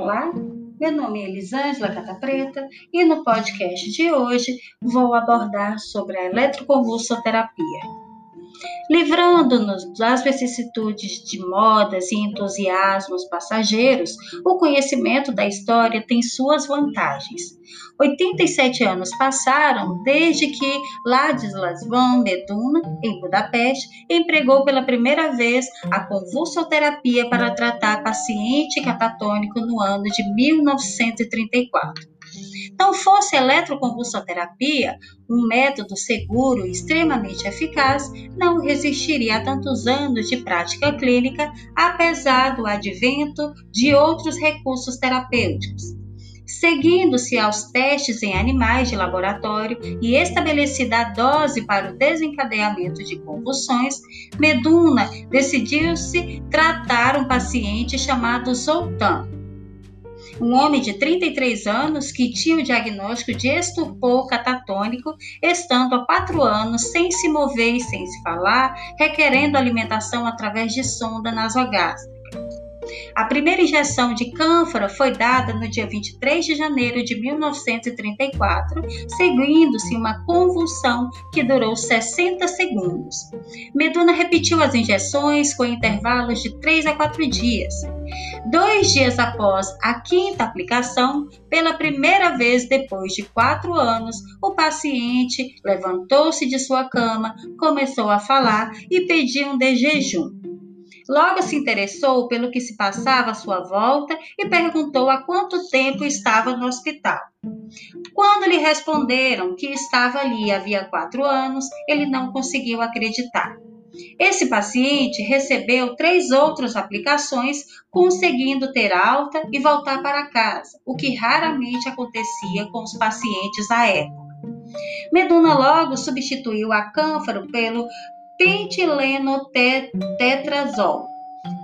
Olá, meu nome é Elisângela Cata Preta e no podcast de hoje vou abordar sobre a eletroconvulsoterapia. Livrando-nos das vicissitudes de modas e entusiasmos passageiros, o conhecimento da história tem suas vantagens. 87 anos passaram desde que Ladislas von Meduna, em Budapeste, empregou pela primeira vez a convulsoterapia para tratar paciente catatônico no ano de 1934 não fosse eletroconvulsoterapia, um método seguro e extremamente eficaz, não resistiria a tantos anos de prática clínica, apesar do advento de outros recursos terapêuticos. Seguindo-se aos testes em animais de laboratório e estabelecida a dose para o desencadeamento de convulsões, Meduna decidiu-se tratar um paciente chamado Zoltan um homem de 33 anos que tinha o diagnóstico de estupor catatônico, estando há quatro anos sem se mover e sem se falar, requerendo alimentação através de sonda nasogástrica. A primeira injeção de cânfora foi dada no dia 23 de janeiro de 1934, seguindo-se uma convulsão que durou 60 segundos. Meduna repetiu as injeções com intervalos de 3 a 4 dias. Dois dias após a quinta aplicação, pela primeira vez depois de quatro anos, o paciente levantou-se de sua cama, começou a falar e pediu um de jejum. Logo se interessou pelo que se passava à sua volta e perguntou há quanto tempo estava no hospital. Quando lhe responderam que estava ali havia quatro anos, ele não conseguiu acreditar. Esse paciente recebeu três outras aplicações, conseguindo ter alta e voltar para casa, o que raramente acontecia com os pacientes à época. Meduna logo substituiu a cânfaro pelo pentilenotetrazol,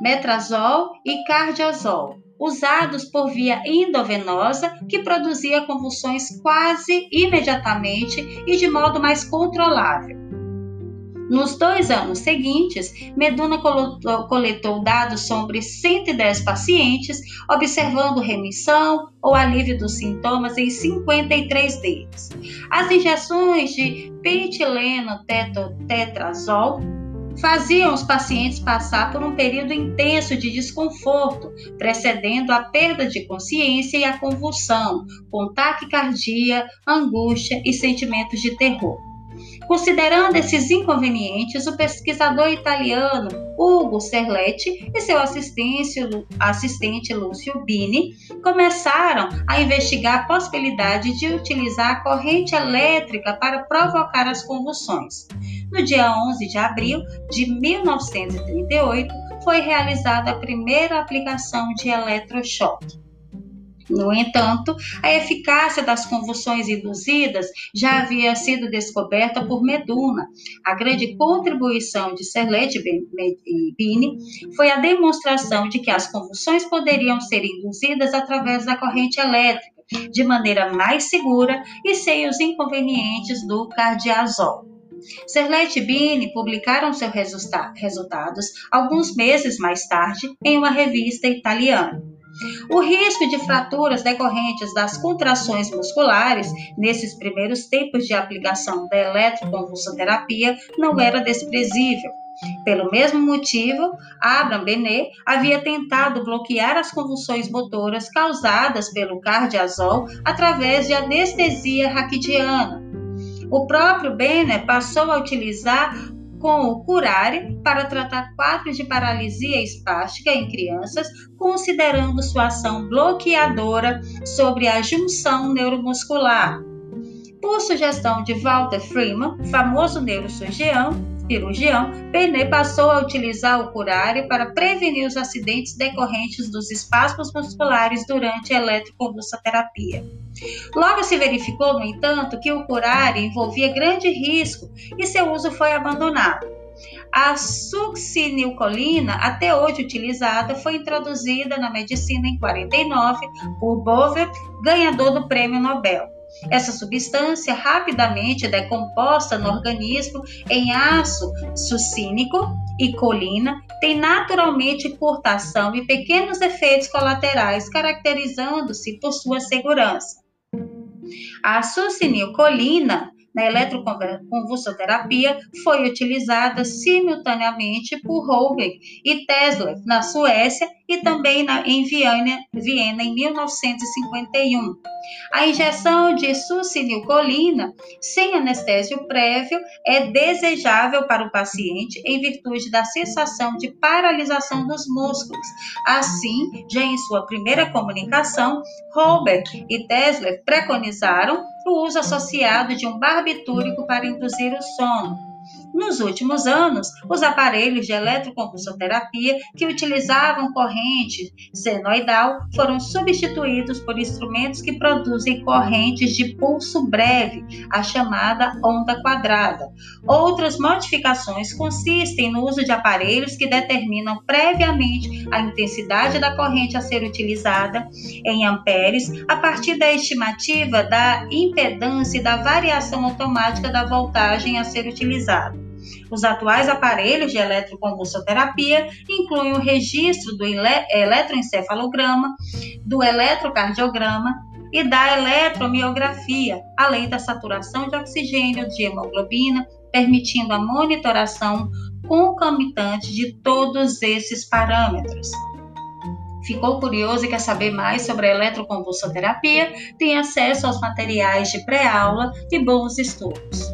metrazol e cardiazol, usados por via endovenosa que produzia convulsões quase imediatamente e de modo mais controlável. Nos dois anos seguintes, Meduna coletou dados sobre 110 pacientes, observando remissão ou alívio dos sintomas em 53 deles. As injeções de pentileno tetrazol faziam os pacientes passar por um período intenso de desconforto, precedendo a perda de consciência e a convulsão, com taquicardia, angústia e sentimentos de terror. Considerando esses inconvenientes, o pesquisador italiano Ugo Serletti e seu assistente Lúcio Bini começaram a investigar a possibilidade de utilizar a corrente elétrica para provocar as convulsões. No dia 11 de abril de 1938, foi realizada a primeira aplicação de eletrochoque. No entanto, a eficácia das convulsões induzidas já havia sido descoberta por Meduna. A grande contribuição de Serlet e Bini foi a demonstração de que as convulsões poderiam ser induzidas através da corrente elétrica, de maneira mais segura e sem os inconvenientes do cardiazol. Serlet e Bini publicaram seus resultados alguns meses mais tarde em uma revista italiana. O risco de fraturas decorrentes das contrações musculares nesses primeiros tempos de aplicação da eletroconvulsoterapia não era desprezível. Pelo mesmo motivo, Abraham Benet havia tentado bloquear as convulsões motoras causadas pelo cardiazol através de anestesia raquidiana. O próprio Benet passou a utilizar com o curare para tratar quadros de paralisia espástica em crianças, considerando sua ação bloqueadora sobre a junção neuromuscular. Por sugestão de Walter Freeman, famoso neurocirurgião, cirurgião, Pernet passou a utilizar o curare para prevenir os acidentes decorrentes dos espasmos musculares durante a eletroconvulsoterapia. Logo se verificou, no entanto, que o curare envolvia grande risco e seu uso foi abandonado. A succinilcolina, até hoje utilizada, foi introduzida na medicina em 49 por Bover, ganhador do Prêmio Nobel. Essa substância, rapidamente decomposta no organismo em aço sucínico e colina, tem naturalmente curtação e pequenos efeitos colaterais, caracterizando-se por sua segurança. A succinilcolina na eletroconvulsoterapia foi utilizada simultaneamente por Holger e Tesla na Suécia e também na, em Viena, Viena em 1951. A injeção de succinilcolina sem anestésio prévio é desejável para o paciente em virtude da sensação de paralisação dos músculos. Assim, já em sua primeira comunicação, Robert e Tesla preconizaram o uso associado de um barbitúrico para induzir o sono. Nos últimos anos, os aparelhos de eletroconvulsoterapia que utilizavam corrente senoidal foram substituídos por instrumentos que produzem correntes de pulso breve, a chamada onda quadrada. Outras modificações consistem no uso de aparelhos que determinam previamente a intensidade da corrente a ser utilizada em amperes a partir da estimativa da impedância e da variação automática da voltagem a ser utilizada. Os atuais aparelhos de eletroconvulsoterapia incluem o registro do eletroencefalograma, do eletrocardiograma e da eletromiografia, além da saturação de oxigênio de hemoglobina, permitindo a monitoração concomitante de todos esses parâmetros. Ficou curioso e quer saber mais sobre a eletroconvulsoterapia? Tem acesso aos materiais de pré-aula e bons estudos.